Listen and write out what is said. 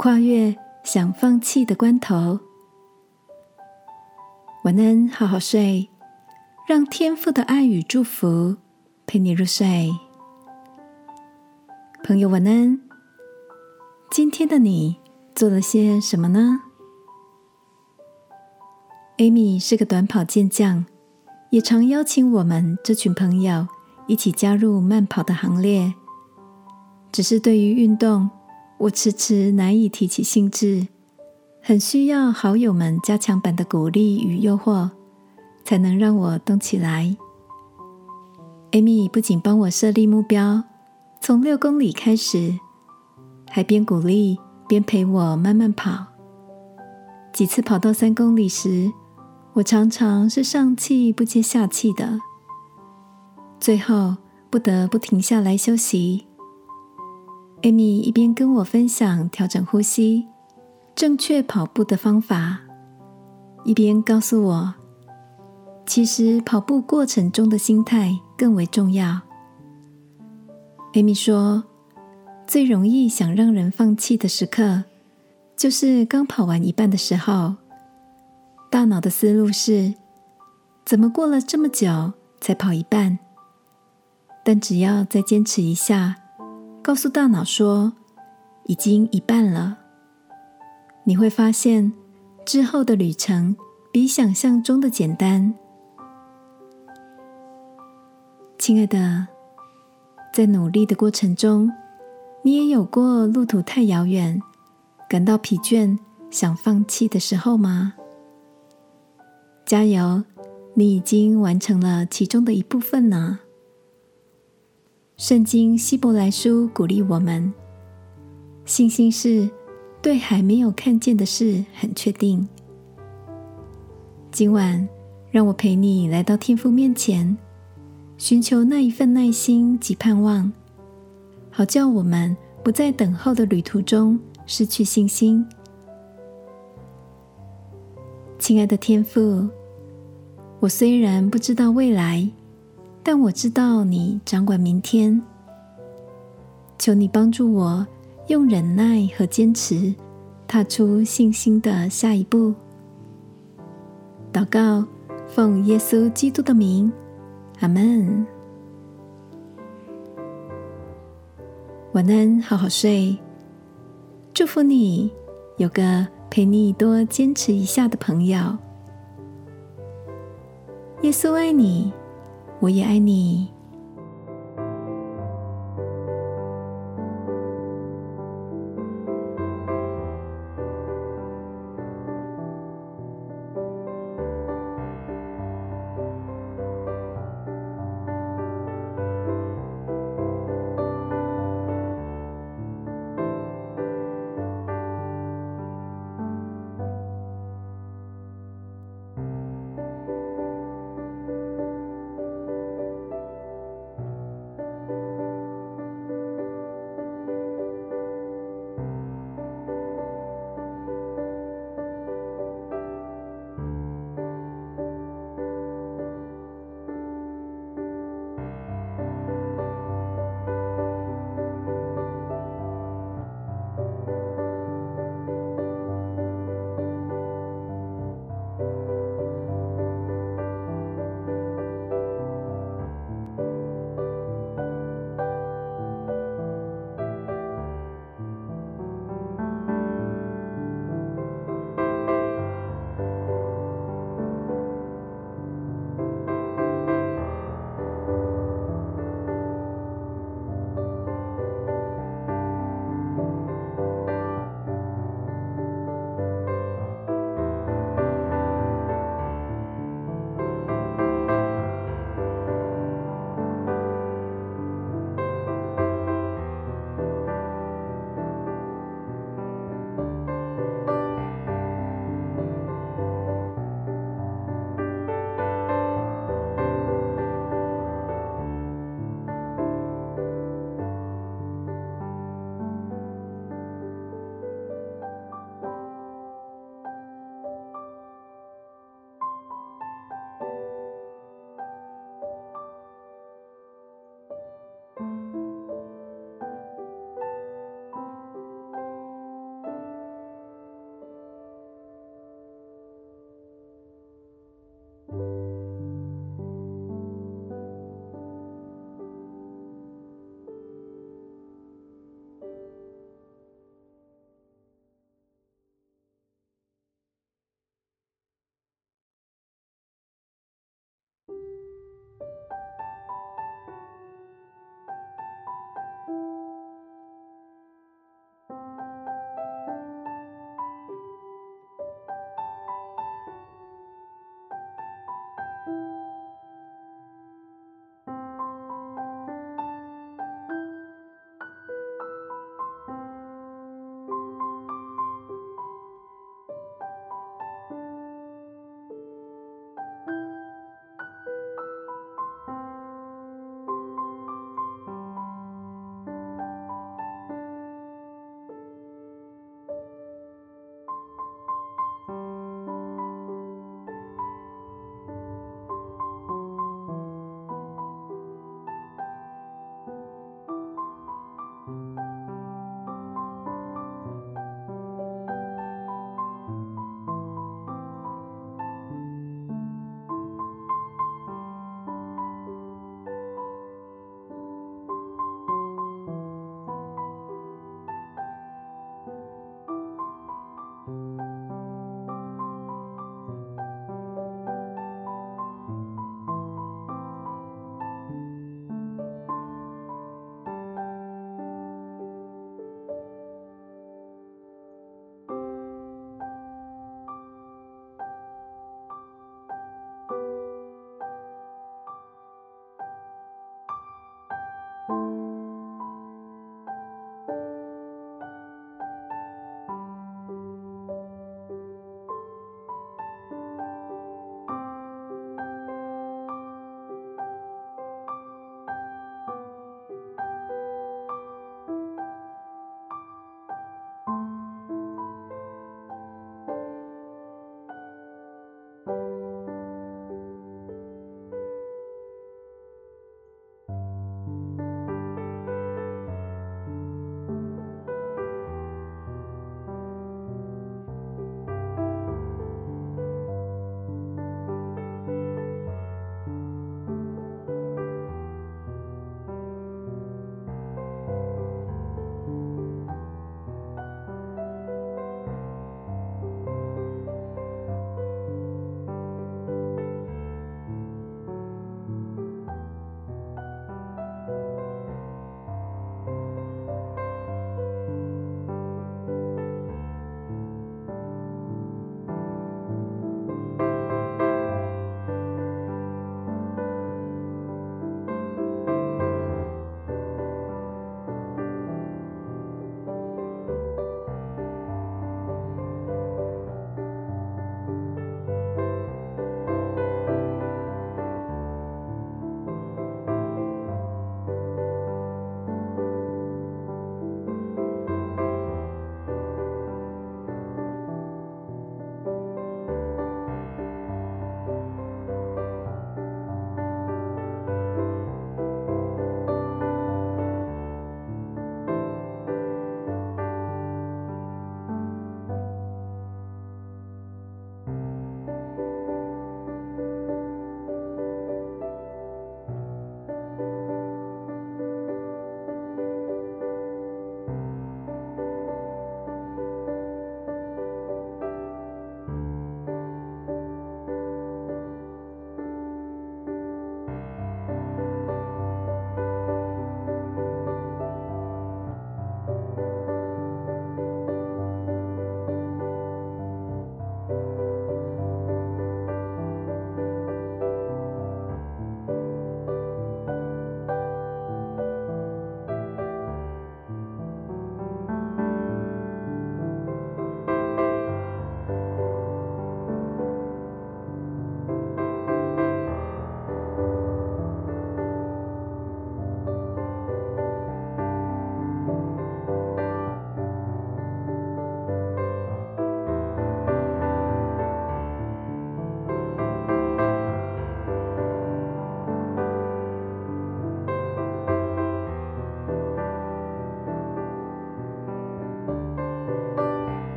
跨越想放弃的关头。晚安，好好睡，让天父的爱与祝福陪你入睡。朋友，晚安。今天的你做了些什么呢？Amy 是个短跑健将，也常邀请我们这群朋友一起加入慢跑的行列。只是对于运动，我迟迟难以提起兴致，很需要好友们加强版的鼓励与诱惑，才能让我动起来。Amy 不仅帮我设立目标，从六公里开始，还边鼓励边陪我慢慢跑。几次跑到三公里时，我常常是上气不接下气的，最后不得不停下来休息。艾米一边跟我分享调整呼吸、正确跑步的方法，一边告诉我，其实跑步过程中的心态更为重要。艾米说，最容易想让人放弃的时刻，就是刚跑完一半的时候，大脑的思路是：怎么过了这么久才跑一半？但只要再坚持一下。告诉大脑说已经一半了，你会发现之后的旅程比想象中的简单。亲爱的，在努力的过程中，你也有过路途太遥远、感到疲倦、想放弃的时候吗？加油，你已经完成了其中的一部分呢。圣经希伯来书鼓励我们：信心是对还没有看见的事很确定。今晚，让我陪你来到天父面前，寻求那一份耐心及盼望，好叫我们不在等候的旅途中失去信心。亲爱的天父，我虽然不知道未来。但我知道你掌管明天，求你帮助我用忍耐和坚持踏出信心的下一步。祷告，奉耶稣基督的名，阿门。晚安，好好睡。祝福你有个陪你多坚持一下的朋友。耶稣爱你。我也爱你。